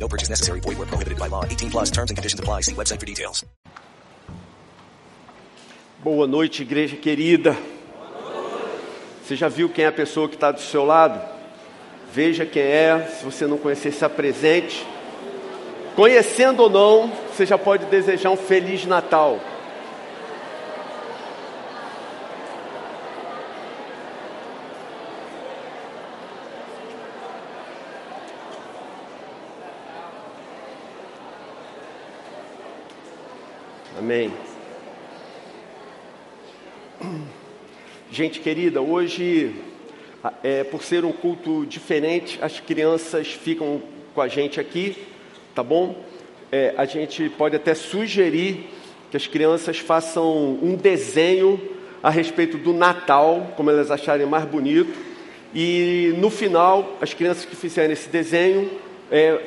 No purchase necessary. Void where prohibited by law. 18 plus terms and conditions apply. See website for details. Boa noite, igreja querida. Você já viu quem é a pessoa que está do seu lado? Veja quem é. Se você não conhecer, se apresente. Conhecendo ou não, você já pode desejar um Feliz Natal. Amém. Gente querida, hoje, é, por ser um culto diferente, as crianças ficam com a gente aqui, tá bom? É, a gente pode até sugerir que as crianças façam um desenho a respeito do Natal, como elas acharem mais bonito, e no final, as crianças que fizerem esse desenho é,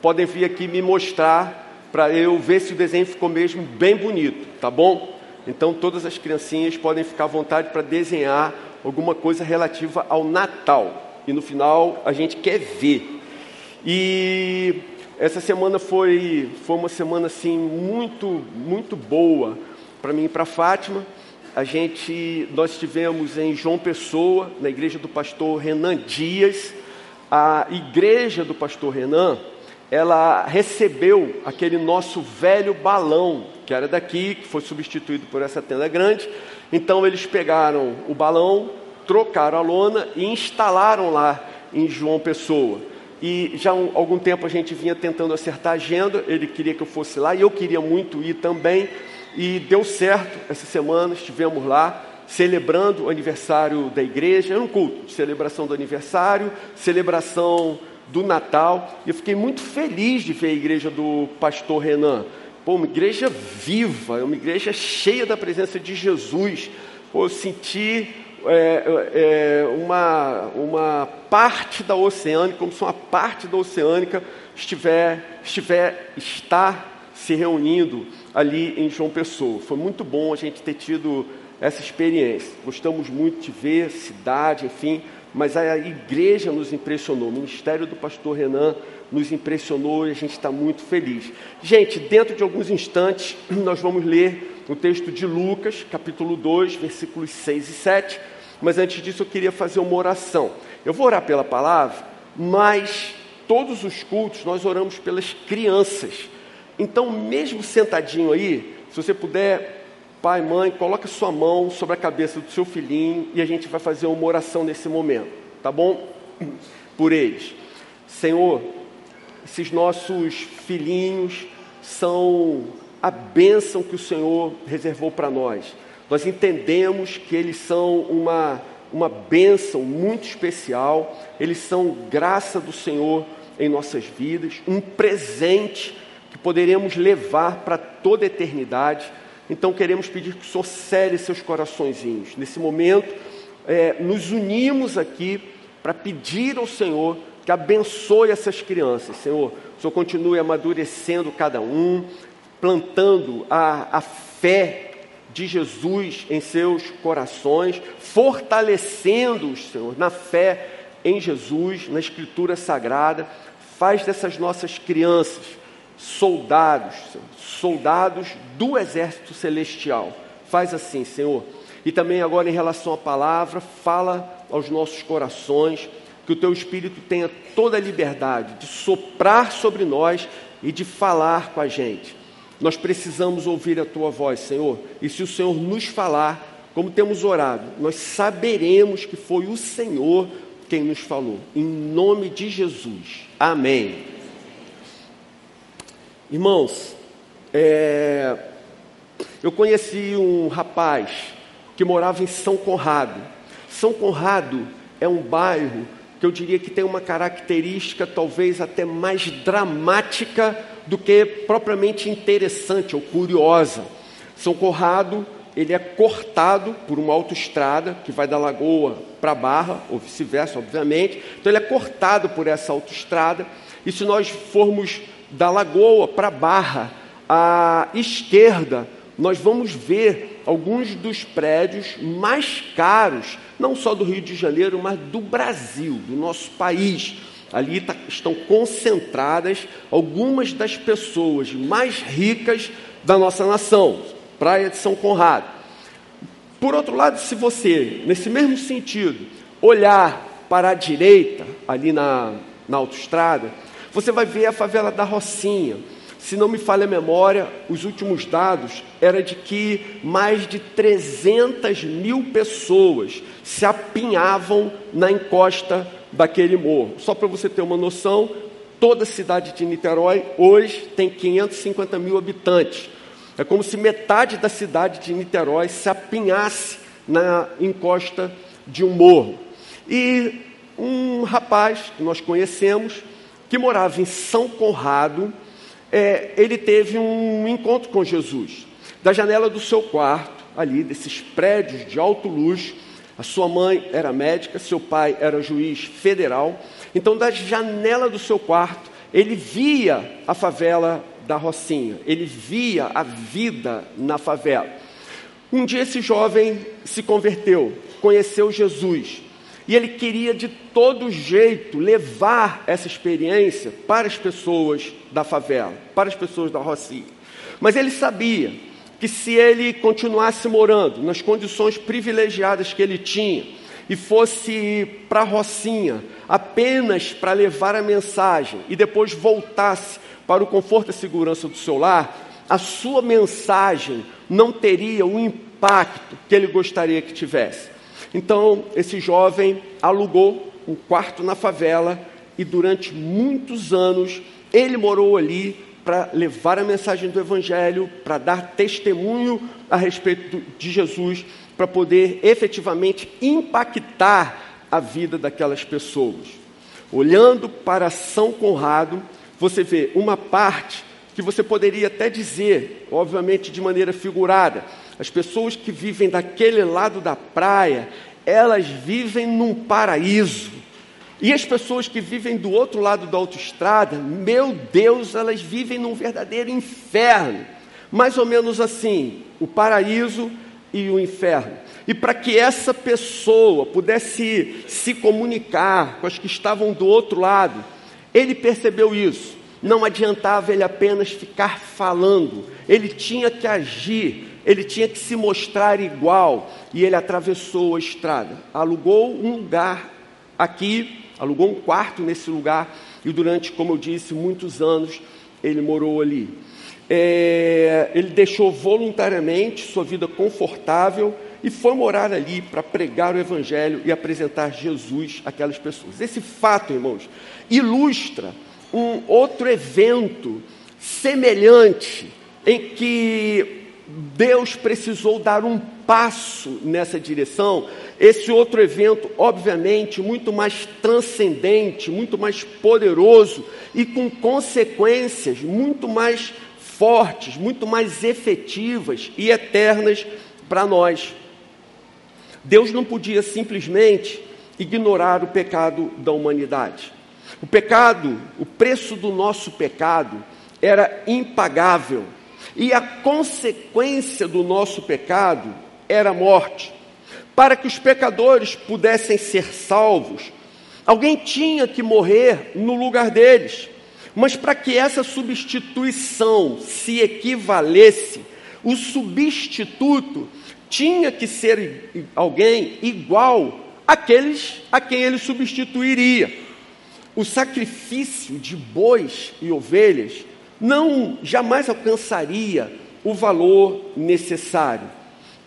podem vir aqui me mostrar para eu ver se o desenho ficou mesmo bem bonito, tá bom? Então todas as criancinhas podem ficar à vontade para desenhar alguma coisa relativa ao Natal. E no final a gente quer ver. E essa semana foi, foi uma semana assim muito, muito boa para mim e para Fátima. A gente, nós estivemos em João Pessoa, na igreja do pastor Renan Dias. A igreja do pastor Renan, ela recebeu aquele nosso velho balão, que era daqui, que foi substituído por essa tenda grande. Então eles pegaram o balão, trocaram a lona e instalaram lá em João Pessoa. E já há algum tempo a gente vinha tentando acertar a agenda, ele queria que eu fosse lá e eu queria muito ir também. E deu certo essa semana, estivemos lá celebrando o aniversário da igreja, era um culto de celebração do aniversário, celebração do Natal. E eu fiquei muito feliz de ver a igreja do pastor Renan. Pô, uma igreja viva, uma igreja cheia da presença de Jesus. Pô, eu senti é, é, uma, uma parte da oceânica, como se uma parte da oceânica estiver, estiver, está se reunindo ali em João Pessoa. Foi muito bom a gente ter tido essa experiência. Gostamos muito de ver cidade, enfim, mas a igreja nos impressionou, o ministério do pastor Renan nos impressionou e a gente está muito feliz. Gente, dentro de alguns instantes, nós vamos ler o texto de Lucas, capítulo 2, versículos 6 e 7. Mas antes disso, eu queria fazer uma oração. Eu vou orar pela palavra, mas todos os cultos nós oramos pelas crianças. Então, mesmo sentadinho aí, se você puder Pai, mãe, coloque sua mão sobre a cabeça do seu filhinho e a gente vai fazer uma oração nesse momento, tá bom? Por eles. Senhor, esses nossos filhinhos são a bênção que o Senhor reservou para nós. Nós entendemos que eles são uma, uma bênção muito especial, eles são graça do Senhor em nossas vidas, um presente que poderemos levar para toda a eternidade então queremos pedir que o Senhor cele seus coraçõezinhos. Nesse momento, é, nos unimos aqui para pedir ao Senhor que abençoe essas crianças. Senhor, o Senhor continue amadurecendo cada um, plantando a, a fé de Jesus em seus corações, fortalecendo-os, Senhor, na fé em Jesus, na Escritura Sagrada. Faz dessas nossas crianças soldados, soldados do exército celestial. Faz assim, Senhor. E também agora em relação à palavra, fala aos nossos corações, que o teu espírito tenha toda a liberdade de soprar sobre nós e de falar com a gente. Nós precisamos ouvir a tua voz, Senhor. E se o Senhor nos falar, como temos orado, nós saberemos que foi o Senhor quem nos falou. Em nome de Jesus. Amém. Irmãos, é, eu conheci um rapaz que morava em São Conrado. São Conrado é um bairro que eu diria que tem uma característica talvez até mais dramática do que propriamente interessante ou curiosa. São Conrado, ele é cortado por uma autoestrada que vai da Lagoa para Barra, ou vice-versa, obviamente. Então ele é cortado por essa autoestrada. E se nós formos da Lagoa para Barra, à esquerda, nós vamos ver alguns dos prédios mais caros, não só do Rio de Janeiro, mas do Brasil, do nosso país. Ali tá, estão concentradas algumas das pessoas mais ricas da nossa nação, Praia de São Conrado. Por outro lado, se você, nesse mesmo sentido, olhar para a direita, ali na, na autoestrada, você vai ver a favela da Rocinha se não me falha a memória, os últimos dados era de que mais de 300 mil pessoas se apinhavam na encosta daquele morro. Só para você ter uma noção, toda a cidade de Niterói hoje tem 550 mil habitantes. É como se metade da cidade de Niterói se apinhasse na encosta de um morro. E um rapaz que nós conhecemos, que morava em São Conrado, é, ele teve um encontro com Jesus. Da janela do seu quarto, ali, desses prédios de alto luxo, a sua mãe era médica, seu pai era juiz federal. Então, da janela do seu quarto, ele via a favela da Rocinha, ele via a vida na favela. Um dia esse jovem se converteu, conheceu Jesus. E ele queria de todo jeito levar essa experiência para as pessoas da favela, para as pessoas da Rocinha. Mas ele sabia que se ele continuasse morando nas condições privilegiadas que ele tinha e fosse para a Rocinha apenas para levar a mensagem e depois voltasse para o conforto e segurança do seu lar, a sua mensagem não teria o impacto que ele gostaria que tivesse. Então, esse jovem alugou um quarto na favela e durante muitos anos ele morou ali para levar a mensagem do Evangelho, para dar testemunho a respeito de Jesus, para poder efetivamente impactar a vida daquelas pessoas. Olhando para São Conrado, você vê uma parte que você poderia até dizer, obviamente de maneira figurada, as pessoas que vivem daquele lado da praia, elas vivem num paraíso. E as pessoas que vivem do outro lado da autoestrada, meu Deus, elas vivem num verdadeiro inferno. Mais ou menos assim, o paraíso e o inferno. E para que essa pessoa pudesse se comunicar com as que estavam do outro lado, ele percebeu isso. Não adiantava ele apenas ficar falando, ele tinha que agir, ele tinha que se mostrar igual. E ele atravessou a estrada, alugou um lugar aqui, alugou um quarto nesse lugar, e durante, como eu disse, muitos anos ele morou ali. É, ele deixou voluntariamente sua vida confortável e foi morar ali para pregar o Evangelho e apresentar Jesus àquelas pessoas. Esse fato, irmãos, ilustra um outro evento semelhante em que Deus precisou dar um passo nessa direção. Esse outro evento, obviamente, muito mais transcendente, muito mais poderoso e com consequências muito mais fortes, muito mais efetivas e eternas para nós. Deus não podia simplesmente ignorar o pecado da humanidade. O pecado, o preço do nosso pecado era impagável e a consequência do nosso pecado era a morte. Para que os pecadores pudessem ser salvos, alguém tinha que morrer no lugar deles. Mas para que essa substituição se equivalesse, o substituto tinha que ser alguém igual àqueles a quem ele substituiria. O sacrifício de bois e ovelhas não jamais alcançaria o valor necessário.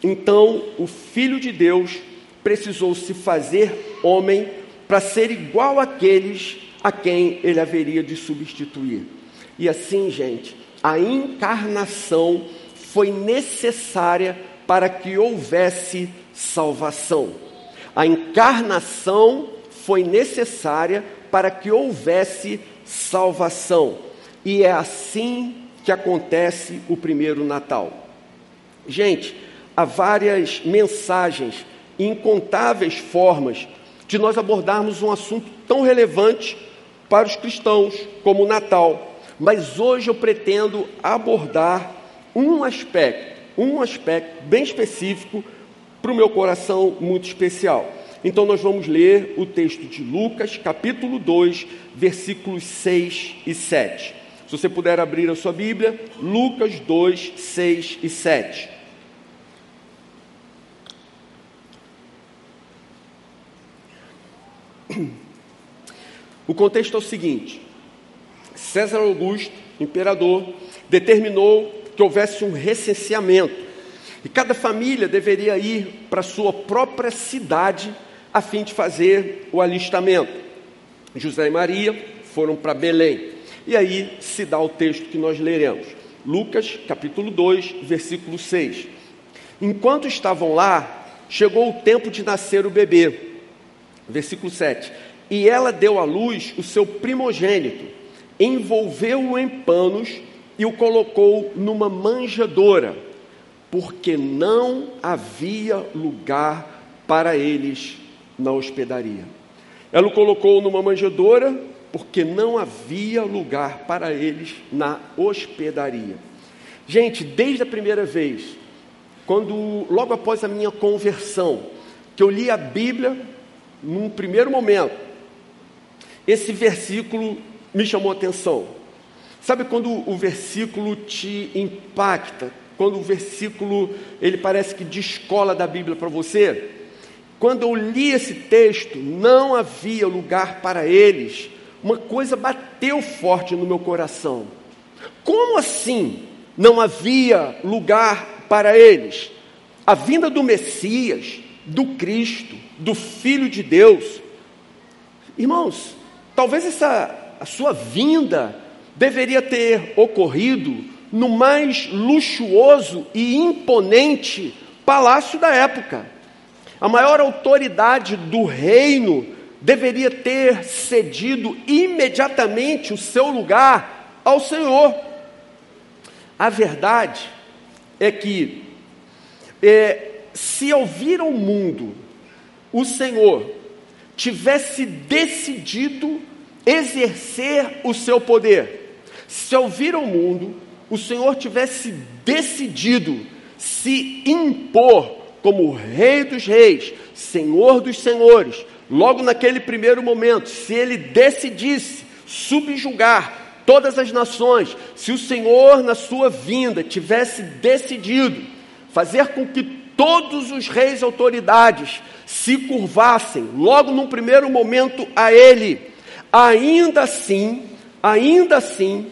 Então, o Filho de Deus precisou se fazer homem para ser igual àqueles a quem ele haveria de substituir. E assim, gente, a encarnação foi necessária para que houvesse salvação. A encarnação foi necessária para que houvesse salvação. E é assim que acontece o primeiro Natal. Gente, há várias mensagens, incontáveis formas de nós abordarmos um assunto tão relevante para os cristãos como o Natal. Mas hoje eu pretendo abordar um aspecto, um aspecto bem específico para o meu coração muito especial. Então nós vamos ler o texto de Lucas, capítulo 2, versículos 6 e 7. Se você puder abrir a sua Bíblia, Lucas 2, 6 e 7. O contexto é o seguinte: César Augusto, imperador, determinou que houvesse um recenseamento e cada família deveria ir para sua própria cidade a fim de fazer o alistamento. José e Maria foram para Belém. E aí se dá o texto que nós leremos. Lucas, capítulo 2, versículo 6. Enquanto estavam lá, chegou o tempo de nascer o bebê. Versículo 7. E ela deu à luz o seu primogênito, envolveu-o em panos e o colocou numa manjedoura, porque não havia lugar para eles na hospedaria. Ela o colocou numa manjedoura, porque não havia lugar para eles na hospedaria. Gente, desde a primeira vez, quando logo após a minha conversão, que eu li a Bíblia, num primeiro momento, esse versículo me chamou a atenção. Sabe quando o versículo te impacta? Quando o versículo ele parece que descola da Bíblia para você? Quando eu li esse texto, não havia lugar para eles. Uma coisa bateu forte no meu coração. Como assim não havia lugar para eles? A vinda do Messias, do Cristo, do Filho de Deus. Irmãos, Talvez essa a sua vinda deveria ter ocorrido no mais luxuoso e imponente palácio da época. A maior autoridade do reino deveria ter cedido imediatamente o seu lugar ao Senhor. A verdade é que, é, se ouvir ao mundo o Senhor tivesse decidido exercer o seu poder. Se ao vir ao mundo, o Senhor tivesse decidido se impor como Rei dos Reis, Senhor dos Senhores, logo naquele primeiro momento, se ele decidisse subjugar todas as nações, se o Senhor, na sua vinda, tivesse decidido fazer com que todos os reis e autoridades se curvassem, logo num primeiro momento, a ele, Ainda assim, ainda assim,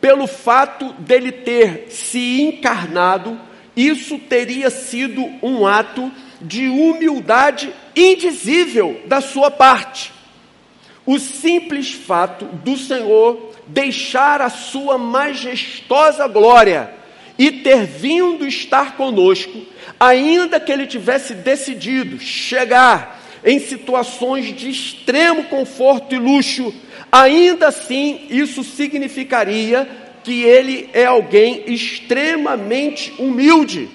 pelo fato dele ter se encarnado, isso teria sido um ato de humildade indizível da sua parte. O simples fato do Senhor deixar a sua majestosa glória e ter vindo estar conosco, ainda que ele tivesse decidido chegar em situações de extremo conforto e luxo, ainda assim isso significaria que ele é alguém extremamente humilde,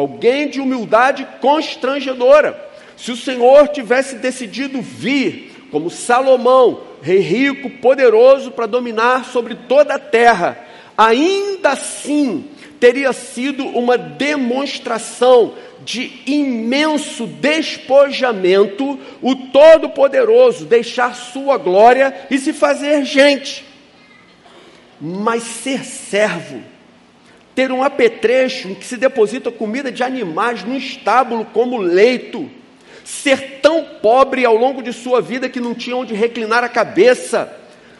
alguém de humildade constrangedora. Se o Senhor tivesse decidido vir como Salomão, rei rico, poderoso para dominar sobre toda a terra, ainda assim teria sido uma demonstração de imenso despojamento, o Todo-Poderoso deixar sua glória e se fazer gente. Mas ser servo, ter um apetrecho em que se deposita comida de animais no estábulo como leito, ser tão pobre ao longo de sua vida que não tinha onde reclinar a cabeça,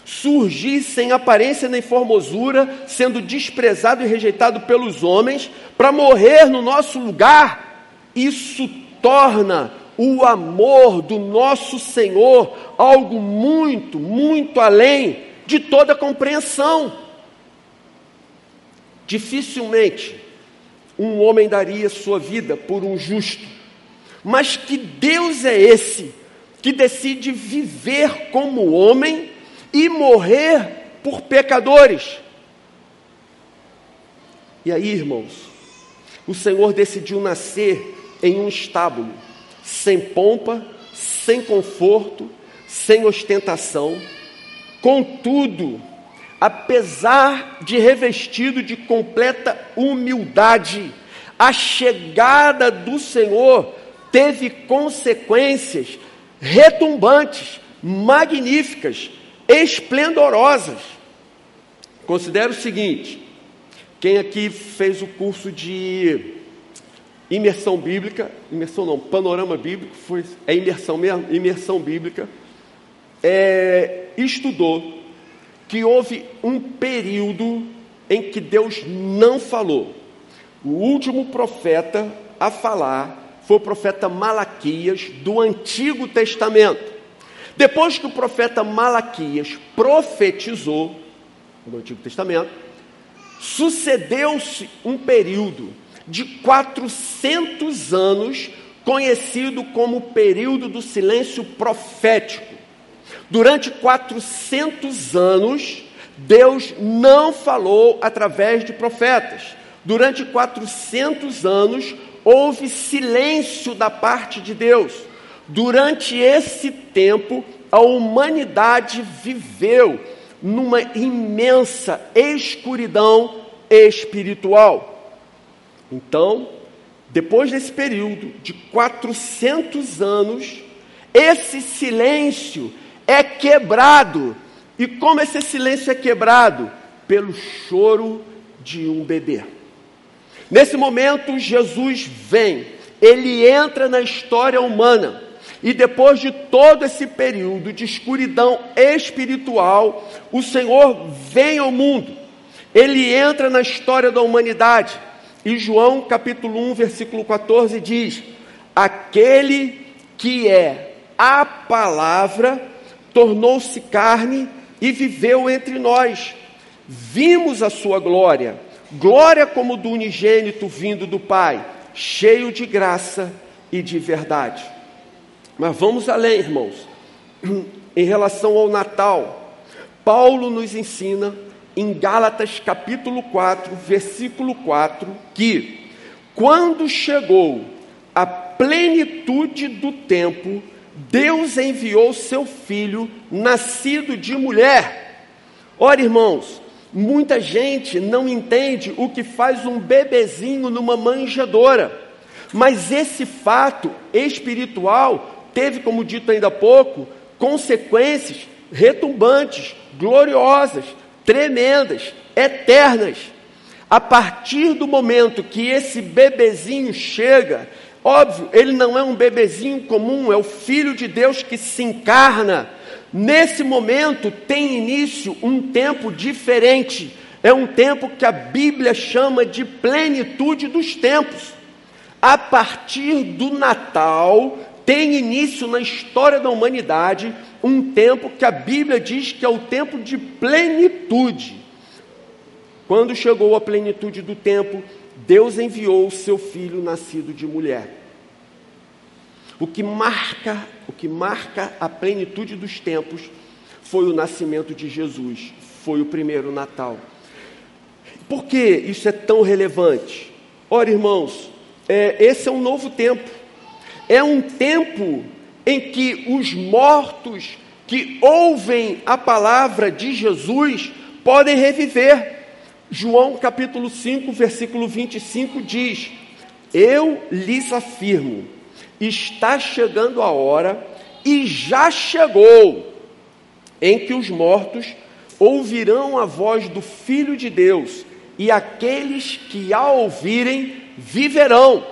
surgir sem aparência nem formosura, sendo desprezado e rejeitado pelos homens, para morrer no nosso lugar, isso torna o amor do nosso Senhor algo muito, muito além de toda compreensão. Dificilmente um homem daria sua vida por um justo, mas que Deus é esse que decide viver como homem e morrer por pecadores. E aí, irmãos, o Senhor decidiu nascer em um estábulo, sem pompa, sem conforto, sem ostentação. Contudo, apesar de revestido de completa humildade, a chegada do Senhor teve consequências retumbantes, magníficas, esplendorosas. Considere o seguinte: quem aqui fez o curso de imersão bíblica, imersão não, panorama bíblico, foi, é imersão mesmo, imersão bíblica, é, estudou que houve um período em que Deus não falou. O último profeta a falar foi o profeta Malaquias do Antigo Testamento. Depois que o profeta Malaquias profetizou no Antigo Testamento, sucedeu-se um período de 400 anos, conhecido como período do silêncio profético. Durante 400 anos, Deus não falou através de profetas. Durante 400 anos, houve silêncio da parte de Deus. Durante esse tempo, a humanidade viveu numa imensa escuridão espiritual. Então, depois desse período de 400 anos, esse silêncio é quebrado. E como esse silêncio é quebrado? Pelo choro de um bebê. Nesse momento, Jesus vem, ele entra na história humana. E depois de todo esse período de escuridão espiritual, o Senhor vem ao mundo. Ele entra na história da humanidade. E João capítulo 1, versículo 14 diz: Aquele que é a palavra tornou-se carne e viveu entre nós. Vimos a sua glória, glória como do unigênito vindo do Pai, cheio de graça e de verdade. Mas vamos além, irmãos. Em relação ao Natal, Paulo nos ensina em Gálatas capítulo 4, versículo 4, que quando chegou a plenitude do tempo, Deus enviou seu filho, nascido de mulher. Ora, irmãos, muita gente não entende o que faz um bebezinho numa manjedoura, mas esse fato espiritual teve, como dito ainda há pouco, consequências retumbantes, gloriosas, tremendas, eternas. A partir do momento que esse bebezinho chega, Óbvio, ele não é um bebezinho comum, é o Filho de Deus que se encarna. Nesse momento tem início um tempo diferente. É um tempo que a Bíblia chama de plenitude dos tempos. A partir do Natal, tem início na história da humanidade um tempo que a Bíblia diz que é o tempo de plenitude. Quando chegou a plenitude do tempo, Deus enviou o seu filho nascido de mulher. O que marca, o que marca a plenitude dos tempos foi o nascimento de Jesus, foi o primeiro Natal. Por que isso é tão relevante? Ora, irmãos, é, esse é um novo tempo. É um tempo em que os mortos que ouvem a palavra de Jesus podem reviver. João capítulo 5, versículo 25 diz: Eu lhes afirmo, está chegando a hora, e já chegou, em que os mortos ouvirão a voz do Filho de Deus, e aqueles que a ouvirem viverão.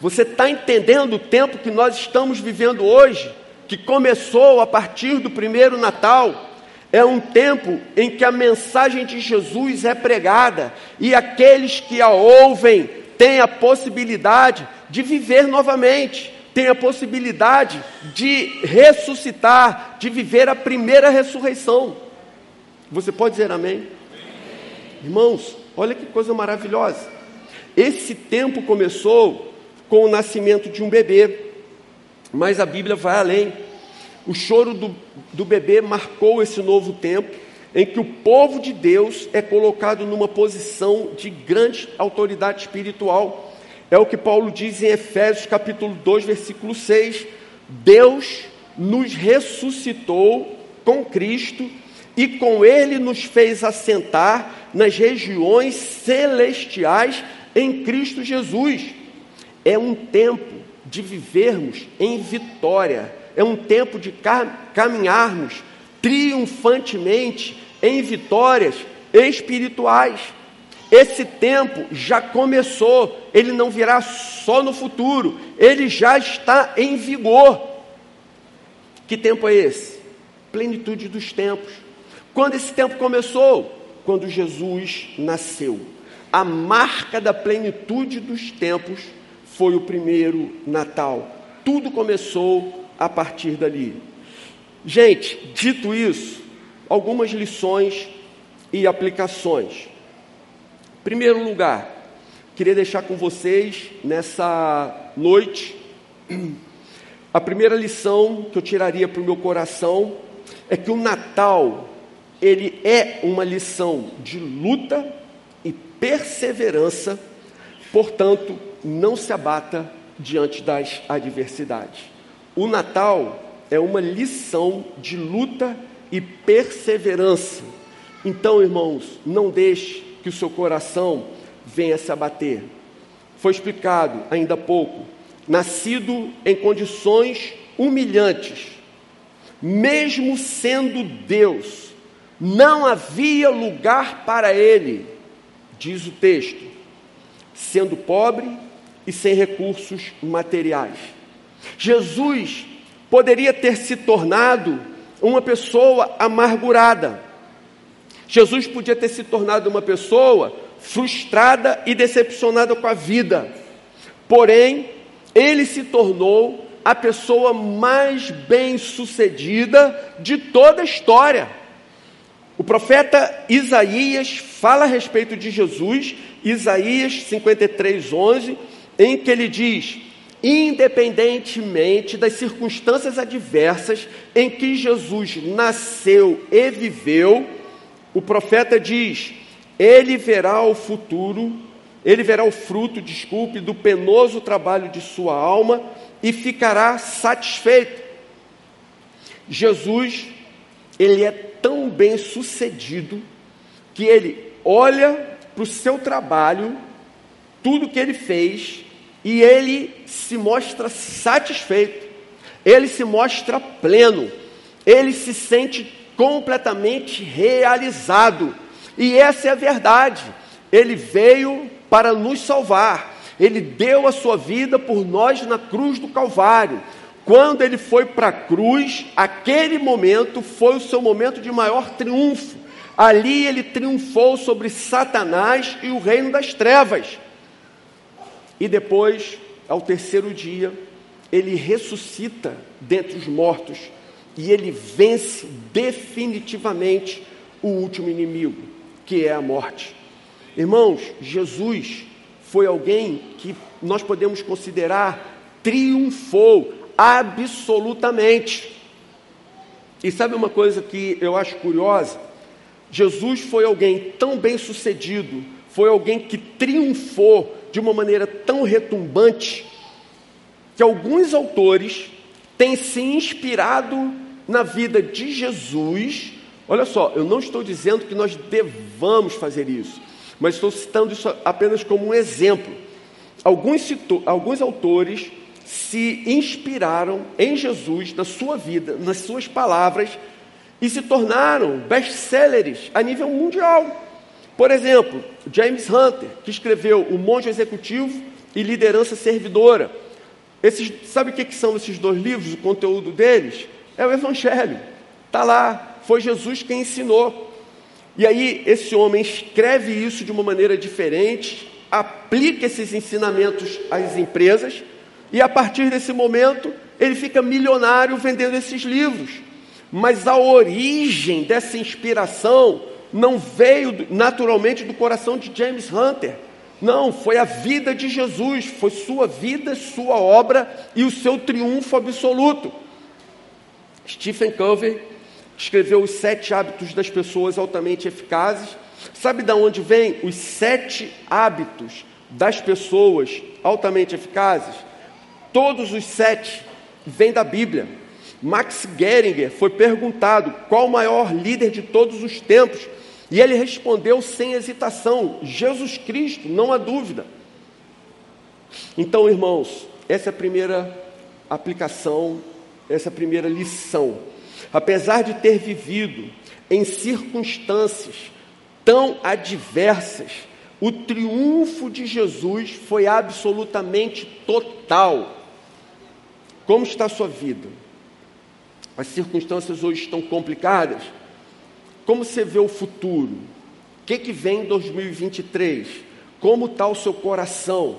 Você está entendendo o tempo que nós estamos vivendo hoje, que começou a partir do primeiro Natal? É um tempo em que a mensagem de Jesus é pregada e aqueles que a ouvem têm a possibilidade de viver novamente, têm a possibilidade de ressuscitar, de viver a primeira ressurreição. Você pode dizer amém? amém? Irmãos, olha que coisa maravilhosa. Esse tempo começou com o nascimento de um bebê, mas a Bíblia vai além. O choro do, do bebê marcou esse novo tempo em que o povo de Deus é colocado numa posição de grande autoridade espiritual. É o que Paulo diz em Efésios capítulo 2, versículo 6. Deus nos ressuscitou com Cristo e com ele nos fez assentar nas regiões celestiais em Cristo Jesus. É um tempo de vivermos em vitória, é um tempo de caminharmos triunfantemente em vitórias espirituais. Esse tempo já começou, ele não virá só no futuro, ele já está em vigor. Que tempo é esse? Plenitude dos tempos. Quando esse tempo começou? Quando Jesus nasceu. A marca da plenitude dos tempos foi o primeiro Natal. Tudo começou a partir dali. Gente, dito isso, algumas lições e aplicações. Em primeiro lugar, queria deixar com vocês nessa noite a primeira lição que eu tiraria para o meu coração é que o Natal ele é uma lição de luta e perseverança, portanto, não se abata diante das adversidades. O Natal é uma lição de luta e perseverança. Então, irmãos, não deixe que o seu coração venha se abater. Foi explicado ainda há pouco, nascido em condições humilhantes, mesmo sendo Deus, não havia lugar para ele, diz o texto, sendo pobre e sem recursos materiais. Jesus poderia ter se tornado uma pessoa amargurada. Jesus podia ter se tornado uma pessoa frustrada e decepcionada com a vida. Porém, ele se tornou a pessoa mais bem-sucedida de toda a história. O profeta Isaías fala a respeito de Jesus, Isaías 53, 11, em que ele diz: independentemente das circunstâncias adversas em que Jesus nasceu e viveu, o profeta diz: ele verá o futuro, ele verá o fruto, desculpe, do penoso trabalho de sua alma e ficará satisfeito. Jesus, ele é tão bem sucedido que ele olha para o seu trabalho, tudo que ele fez, e ele se mostra satisfeito, ele se mostra pleno, ele se sente completamente realizado. E essa é a verdade. Ele veio para nos salvar. Ele deu a sua vida por nós na cruz do Calvário. Quando ele foi para a cruz, aquele momento foi o seu momento de maior triunfo. Ali ele triunfou sobre Satanás e o reino das trevas. E depois, ao terceiro dia, ele ressuscita dentre os mortos e ele vence definitivamente o último inimigo, que é a morte. Irmãos, Jesus foi alguém que nós podemos considerar triunfou absolutamente. E sabe uma coisa que eu acho curiosa? Jesus foi alguém tão bem sucedido, foi alguém que triunfou de uma maneira tão retumbante que alguns autores têm se inspirado na vida de Jesus. Olha só, eu não estou dizendo que nós devamos fazer isso, mas estou citando isso apenas como um exemplo. Alguns, alguns autores se inspiraram em Jesus, na sua vida, nas suas palavras, e se tornaram best-sellers a nível mundial. Por exemplo, James Hunter, que escreveu O Monge Executivo e Liderança Servidora. Esses, sabe o que, que são esses dois livros, o conteúdo deles? É o Evangelho. Está lá, foi Jesus quem ensinou. E aí, esse homem escreve isso de uma maneira diferente, aplica esses ensinamentos às empresas, e a partir desse momento, ele fica milionário vendendo esses livros. Mas a origem dessa inspiração não veio naturalmente do coração de James Hunter. Não, foi a vida de Jesus, foi sua vida, sua obra e o seu triunfo absoluto. Stephen Covey escreveu Os Sete Hábitos das Pessoas Altamente Eficazes. Sabe de onde vem os sete hábitos das pessoas altamente eficazes? Todos os sete vêm da Bíblia. Max Geringer foi perguntado qual o maior líder de todos os tempos e ele respondeu sem hesitação: Jesus Cristo, não há dúvida. Então, irmãos, essa é a primeira aplicação, essa é a primeira lição. Apesar de ter vivido em circunstâncias tão adversas, o triunfo de Jesus foi absolutamente total. Como está a sua vida? As circunstâncias hoje estão complicadas? Como você vê o futuro? O que, que vem em 2023? Como está o seu coração?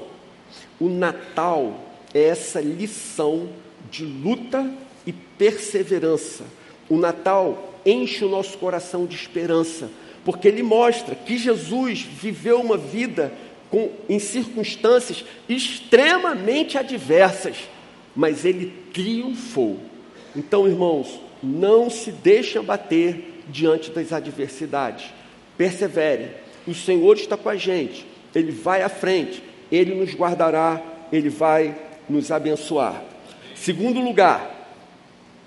O Natal é essa lição de luta e perseverança. O Natal enche o nosso coração de esperança, porque ele mostra que Jesus viveu uma vida com, em circunstâncias extremamente adversas, mas ele triunfou. Então, irmãos, não se deixe abater diante das adversidades. Persevere. O Senhor está com a gente. Ele vai à frente. Ele nos guardará. Ele vai nos abençoar. Segundo lugar,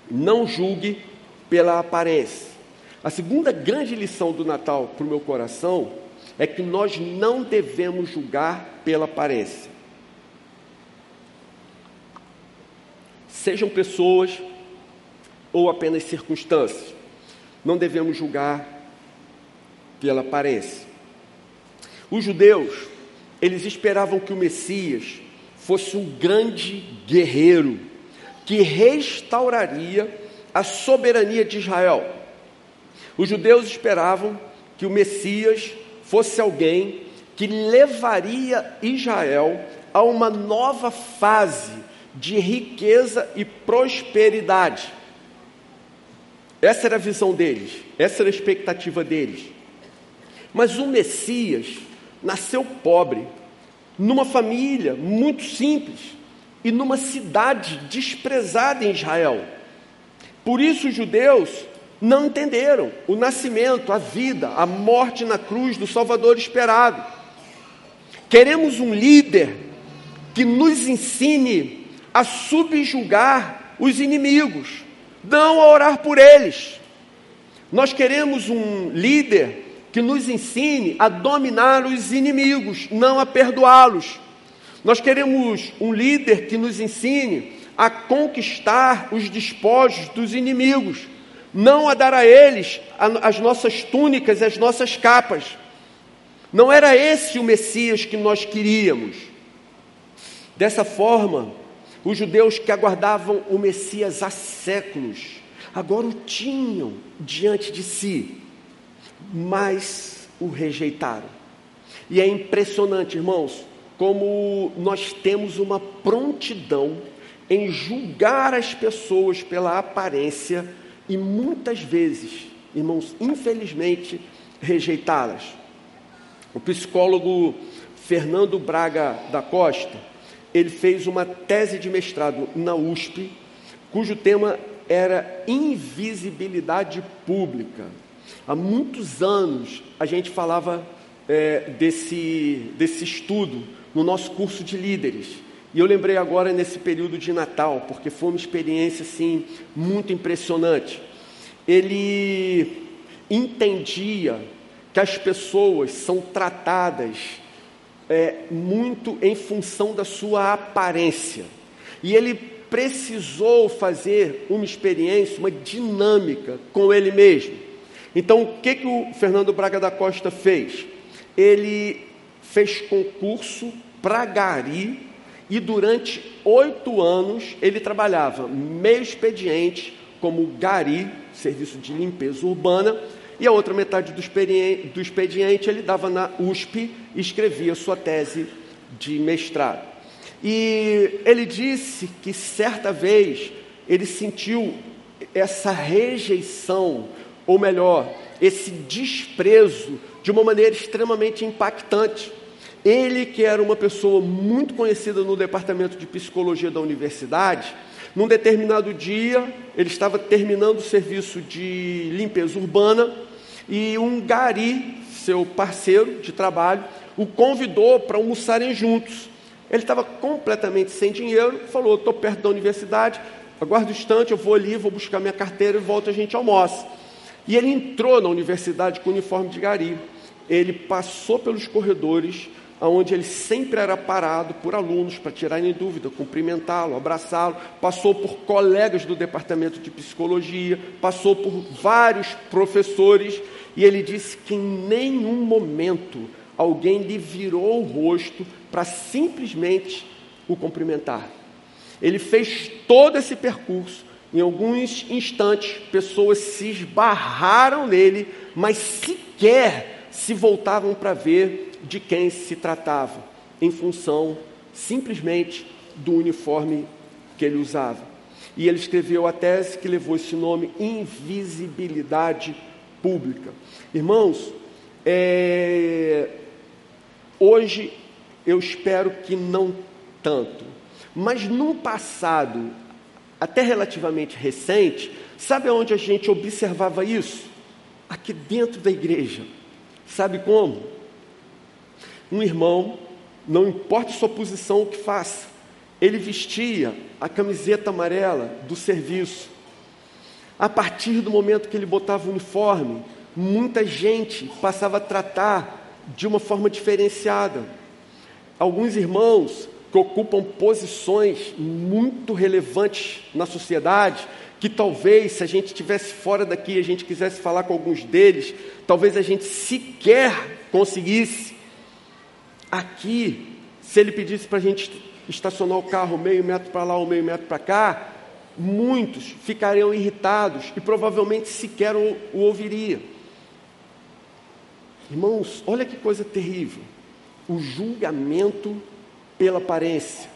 não julgue pela aparência. A segunda grande lição do Natal para o meu coração é que nós não devemos julgar pela aparência. Sejam pessoas ou apenas circunstâncias não devemos julgar pela aparência. Os judeus, eles esperavam que o Messias fosse um grande guerreiro que restauraria a soberania de Israel. Os judeus esperavam que o Messias fosse alguém que levaria Israel a uma nova fase de riqueza e prosperidade. Essa era a visão deles, essa era a expectativa deles. Mas o Messias nasceu pobre, numa família muito simples e numa cidade desprezada em Israel. Por isso os judeus não entenderam o nascimento, a vida, a morte na cruz do Salvador esperado. Queremos um líder que nos ensine a subjugar os inimigos não a orar por eles. Nós queremos um líder que nos ensine a dominar os inimigos, não a perdoá-los. Nós queremos um líder que nos ensine a conquistar os despojos dos inimigos, não a dar a eles as nossas túnicas e as nossas capas. Não era esse o Messias que nós queríamos. Dessa forma, os judeus que aguardavam o Messias há séculos, agora o tinham diante de si, mas o rejeitaram. E é impressionante, irmãos, como nós temos uma prontidão em julgar as pessoas pela aparência e muitas vezes, irmãos, infelizmente, rejeitá-las. O psicólogo Fernando Braga da Costa, ele fez uma tese de mestrado na USP, cujo tema era invisibilidade pública. Há muitos anos a gente falava é, desse, desse estudo no nosso curso de líderes. E eu lembrei agora nesse período de Natal, porque foi uma experiência assim muito impressionante. Ele entendia que as pessoas são tratadas é, muito em função da sua aparência. E ele precisou fazer uma experiência, uma dinâmica com ele mesmo. Então, o que, que o Fernando Braga da Costa fez? Ele fez concurso para Gari e durante oito anos ele trabalhava meio expediente como Gari, serviço de limpeza urbana, e a outra metade do expediente, do expediente ele dava na USP e escrevia sua tese de mestrado. E ele disse que certa vez ele sentiu essa rejeição, ou melhor, esse desprezo de uma maneira extremamente impactante. Ele, que era uma pessoa muito conhecida no departamento de psicologia da universidade, Num determinado dia, ele estava terminando o serviço de limpeza urbana e um gari, seu parceiro de trabalho, o convidou para almoçarem juntos. Ele estava completamente sem dinheiro, falou: Estou perto da universidade, aguardo um instante, eu vou ali, vou buscar minha carteira e volto, a gente almoça. E ele entrou na universidade com o uniforme de gari. Ele passou pelos corredores, onde ele sempre era parado por alunos para tirarem dúvida, cumprimentá-lo, abraçá-lo, passou por colegas do departamento de psicologia, passou por vários professores, e ele disse que em nenhum momento alguém lhe virou o rosto para simplesmente o cumprimentar. Ele fez todo esse percurso. Em alguns instantes, pessoas se esbarraram nele, mas sequer se voltavam para ver de quem se tratava, em função simplesmente do uniforme que ele usava. E ele escreveu a tese que levou esse nome, Invisibilidade Pública. Irmãos, é... hoje eu espero que não tanto, mas num passado até relativamente recente, sabe onde a gente observava isso? Aqui dentro da igreja. Sabe como? Um irmão, não importa sua posição o que faça, ele vestia a camiseta amarela do serviço. A partir do momento que ele botava o uniforme, muita gente passava a tratar de uma forma diferenciada. Alguns irmãos que ocupam posições muito relevantes na sociedade, que talvez, se a gente estivesse fora daqui, a gente quisesse falar com alguns deles, talvez a gente sequer conseguisse Aqui, se ele pedisse para a gente estacionar o carro meio metro para lá ou meio metro para cá, muitos ficariam irritados e provavelmente sequer o, o ouviria. Irmãos, olha que coisa terrível. O julgamento pela aparência.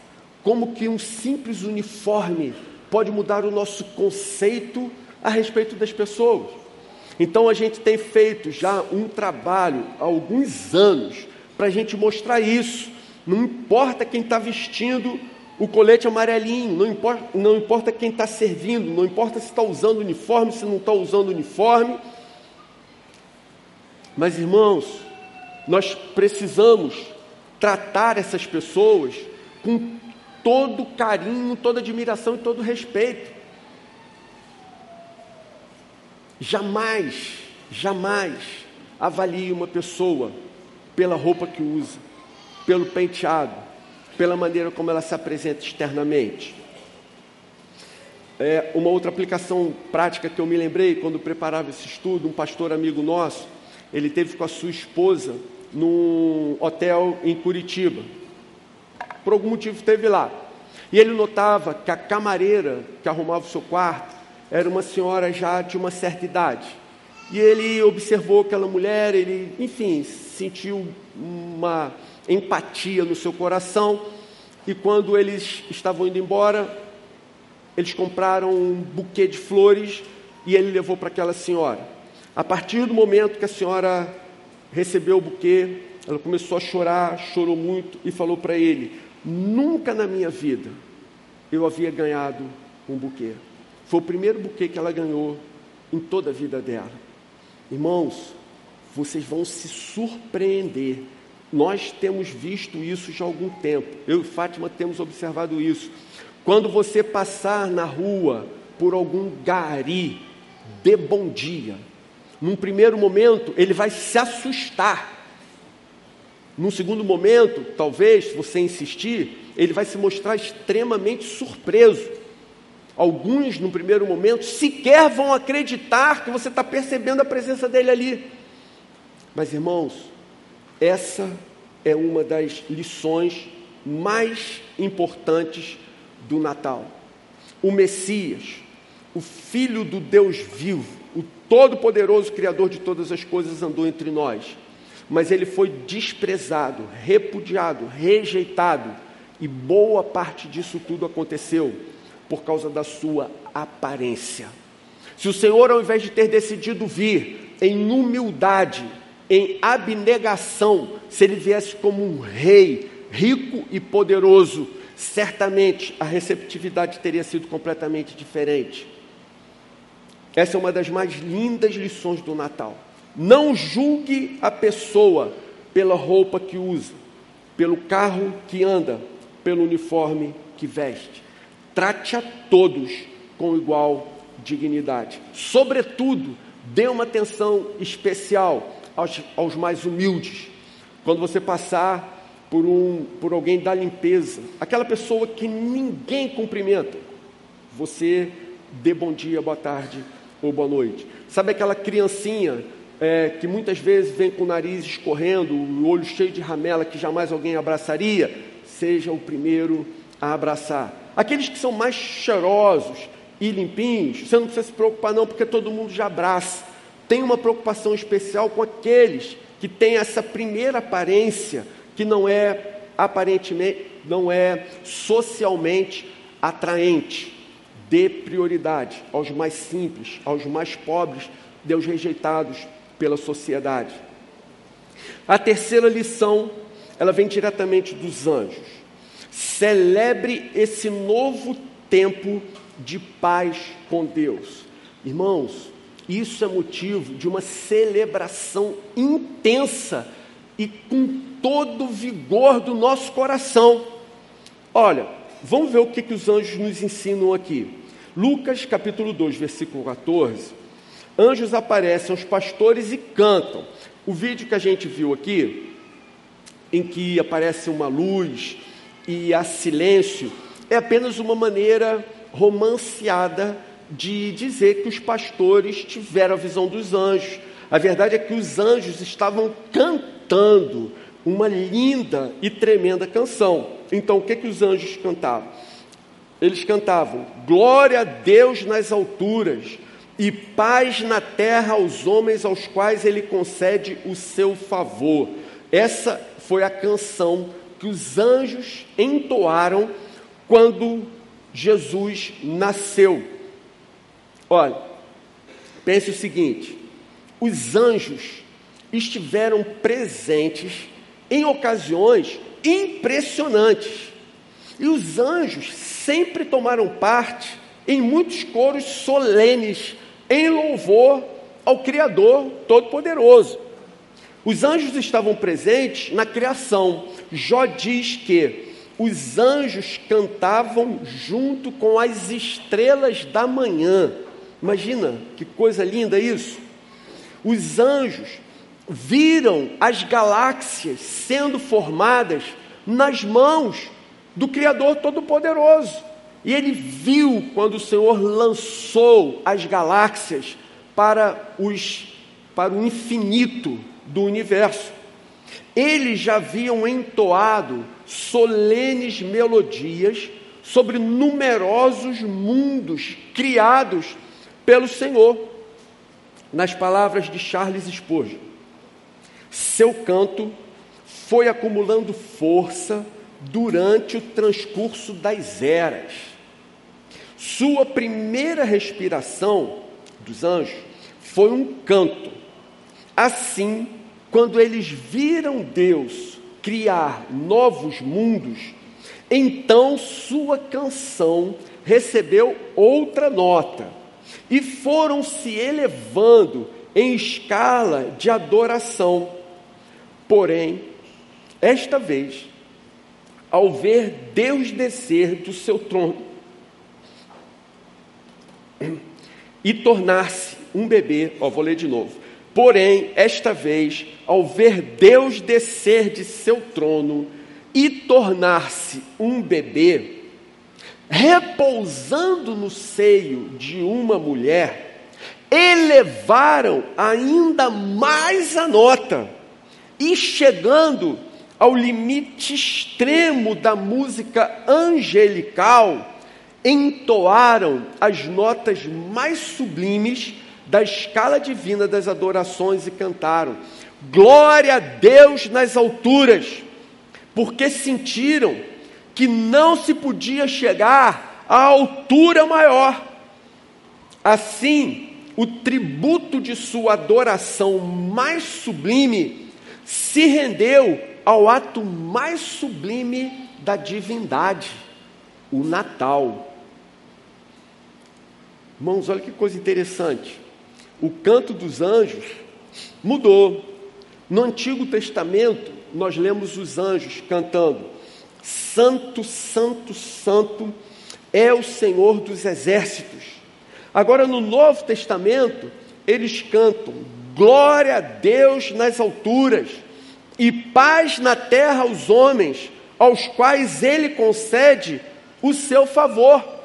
Como que um simples uniforme pode mudar o nosso conceito a respeito das pessoas. Então a gente tem feito já um trabalho há alguns anos para a gente mostrar isso. Não importa quem está vestindo o colete amarelinho, não importa, não importa quem está servindo, não importa se está usando uniforme, se não está usando uniforme. Mas irmãos, nós precisamos tratar essas pessoas com todo carinho, toda admiração e todo respeito. Jamais, jamais avalie uma pessoa pela roupa que usa, pelo penteado, pela maneira como ela se apresenta externamente. É, uma outra aplicação prática que eu me lembrei quando preparava esse estudo, um pastor amigo nosso, ele teve com a sua esposa num hotel em Curitiba. Por algum motivo esteve lá. E ele notava que a camareira que arrumava o seu quarto era uma senhora já de uma certa idade. E ele observou aquela mulher, ele, enfim, sentiu uma empatia no seu coração. E quando eles estavam indo embora, eles compraram um buquê de flores e ele levou para aquela senhora. A partir do momento que a senhora recebeu o buquê, ela começou a chorar, chorou muito e falou para ele: Nunca na minha vida eu havia ganhado um buquê. Foi o primeiro buquê que ela ganhou em toda a vida dela. Irmãos, vocês vão se surpreender. Nós temos visto isso já há algum tempo. Eu e Fátima temos observado isso. Quando você passar na rua por algum gari, dê bom dia. Num primeiro momento, ele vai se assustar. Num segundo momento, talvez, se você insistir, ele vai se mostrar extremamente surpreso. Alguns, no primeiro momento, sequer vão acreditar que você está percebendo a presença dele ali. Mas, irmãos, essa é uma das lições mais importantes do Natal. O Messias, o Filho do Deus vivo, o Todo-Poderoso Criador de todas as coisas, andou entre nós. Mas ele foi desprezado, repudiado, rejeitado, e boa parte disso tudo aconteceu por causa da sua aparência. Se o Senhor, ao invés de ter decidido vir em humildade, em abnegação, se ele viesse como um rei, rico e poderoso, certamente a receptividade teria sido completamente diferente. Essa é uma das mais lindas lições do Natal. Não julgue a pessoa pela roupa que usa, pelo carro que anda, pelo uniforme que veste. Trate a todos com igual dignidade. Sobretudo, dê uma atenção especial aos, aos mais humildes. Quando você passar por, um, por alguém da limpeza, aquela pessoa que ninguém cumprimenta, você dê bom dia, boa tarde ou boa noite. Sabe aquela criancinha é, que muitas vezes vem com o nariz escorrendo, o olho cheio de ramela, que jamais alguém abraçaria? Seja o primeiro a abraçar. Aqueles que são mais cheirosos e limpinhos, você não precisa se preocupar, não, porque todo mundo já abraça. Tem uma preocupação especial com aqueles que têm essa primeira aparência, que não é aparentemente, não é socialmente atraente. Dê prioridade aos mais simples, aos mais pobres, Deus rejeitados pela sociedade. A terceira lição, ela vem diretamente dos anjos. Celebre esse novo tempo de paz com Deus. Irmãos, isso é motivo de uma celebração intensa e com todo o vigor do nosso coração. Olha, vamos ver o que, que os anjos nos ensinam aqui. Lucas capítulo 2, versículo 14. Anjos aparecem aos pastores e cantam. O vídeo que a gente viu aqui, em que aparece uma luz e há silêncio, é apenas uma maneira romanceada de dizer que os pastores tiveram a visão dos anjos. A verdade é que os anjos estavam cantando uma linda e tremenda canção. Então, o que, que os anjos cantavam? eles cantavam: Glória a Deus nas alturas e paz na terra aos homens aos quais ele concede o seu favor. Essa foi a canção que os anjos entoaram quando Jesus nasceu. Olha, pense o seguinte: os anjos estiveram presentes em ocasiões impressionantes. E os anjos sempre tomaram parte em muitos coros solenes em louvor ao Criador Todo-Poderoso. Os anjos estavam presentes na criação. Jó diz que os anjos cantavam junto com as estrelas da manhã. Imagina que coisa linda isso. Os anjos viram as galáxias sendo formadas nas mãos do Criador Todo-Poderoso. E ele viu quando o Senhor lançou as galáxias para, os, para o infinito do universo. Eles já haviam entoado solenes melodias sobre numerosos mundos criados pelo Senhor. Nas palavras de Charles Spurgeon, seu canto foi acumulando força durante o transcurso das eras. Sua primeira respiração dos anjos foi um canto. Assim, quando eles viram Deus criar novos mundos, então sua canção recebeu outra nota e foram se elevando em escala de adoração. Porém, esta vez, ao ver Deus descer do seu trono e tornar-se um bebê, ó, vou ler de novo. Porém, esta vez, ao ver Deus descer de seu trono e tornar-se um bebê, repousando no seio de uma mulher, elevaram ainda mais a nota e chegando ao limite extremo da música angelical, entoaram as notas mais sublimes da escala divina das adorações e cantaram: Glória a Deus nas alturas, porque sentiram que não se podia chegar à altura maior. Assim, o tributo de sua adoração mais sublime se rendeu ao ato mais sublime da divindade. o Natal. Irmãos, olha que coisa interessante. O canto dos anjos mudou. No Antigo Testamento, nós lemos os anjos cantando: Santo, Santo, Santo é o Senhor dos exércitos. Agora, no Novo Testamento, eles cantam: Glória a Deus nas alturas e paz na terra aos homens, aos quais ele concede o seu favor.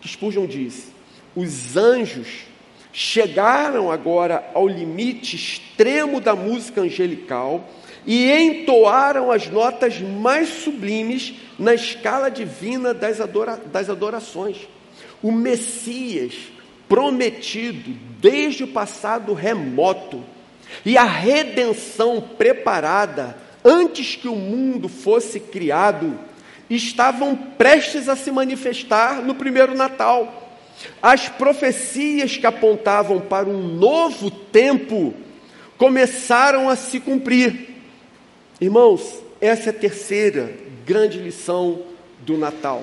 Que Spurgeon diz: os anjos chegaram agora ao limite extremo da música angelical e entoaram as notas mais sublimes na escala divina das, adora das adorações. O Messias prometido desde o passado remoto e a redenção preparada antes que o mundo fosse criado estavam prestes a se manifestar no primeiro Natal. As profecias que apontavam para um novo tempo começaram a se cumprir. Irmãos, essa é a terceira grande lição do Natal.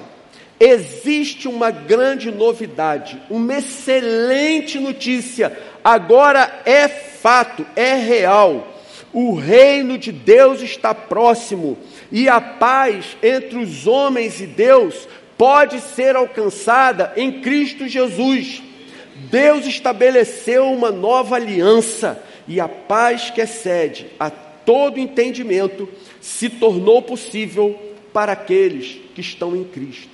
Existe uma grande novidade, uma excelente notícia. Agora é fato, é real. O reino de Deus está próximo e a paz entre os homens e Deus pode ser alcançada em Cristo Jesus. Deus estabeleceu uma nova aliança e a paz que excede a todo entendimento se tornou possível para aqueles que estão em Cristo.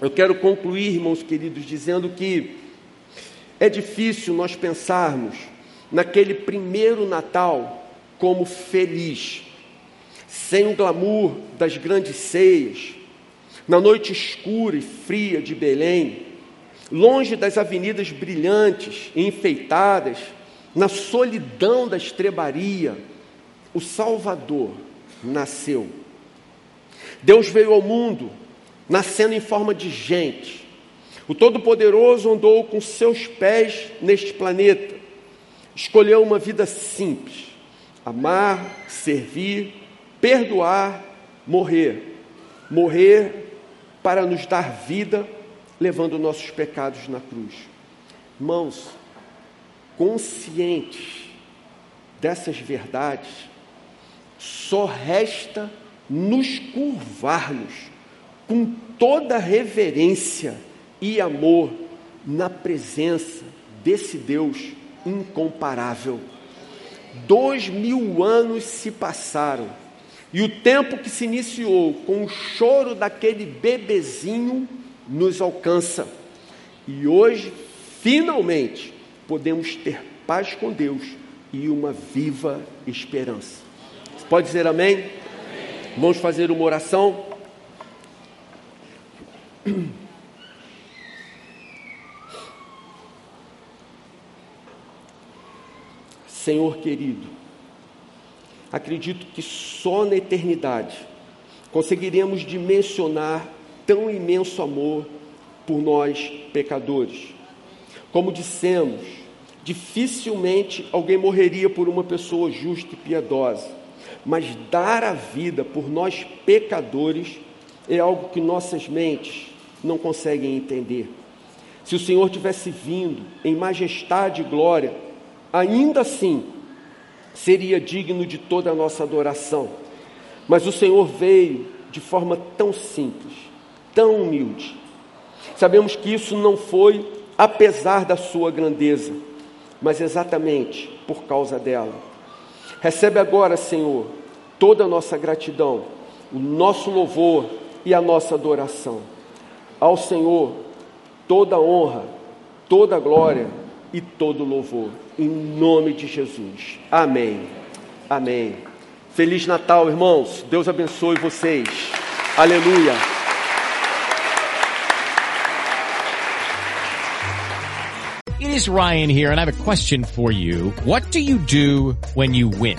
Eu quero concluir, irmãos queridos, dizendo que é difícil nós pensarmos naquele primeiro Natal como feliz, sem o glamour das grandes ceias, na noite escura e fria de Belém, longe das avenidas brilhantes e enfeitadas, na solidão da estrebaria, o Salvador nasceu. Deus veio ao mundo, nascendo em forma de gente. O Todo-Poderoso andou com seus pés neste planeta, escolheu uma vida simples: amar, servir, perdoar, morrer. Morrer para nos dar vida, levando nossos pecados na cruz. Irmãos, conscientes dessas verdades, só resta nos curvarmos com toda reverência e amor na presença desse Deus incomparável. Dois mil anos se passaram e o tempo que se iniciou com o choro daquele bebezinho nos alcança. E hoje, finalmente, podemos ter paz com Deus e uma viva esperança. Pode dizer amém? amém. Vamos fazer uma oração. Senhor querido, acredito que só na eternidade conseguiremos dimensionar tão imenso amor por nós pecadores. Como dissemos, dificilmente alguém morreria por uma pessoa justa e piedosa, mas dar a vida por nós pecadores é algo que nossas mentes não conseguem entender. Se o Senhor tivesse vindo em majestade e glória, ainda assim seria digno de toda a nossa adoração. Mas o Senhor veio de forma tão simples, tão humilde. Sabemos que isso não foi apesar da sua grandeza, mas exatamente por causa dela. Recebe agora, Senhor, toda a nossa gratidão, o nosso louvor e a nossa adoração. Ao Senhor, toda honra, toda glória e todo louvor. Em nome de Jesus. Amém. Amém. Feliz Natal, irmãos. Deus abençoe vocês. Aleluia. It is Ryan here, and I have a question for you. What do you do when you win?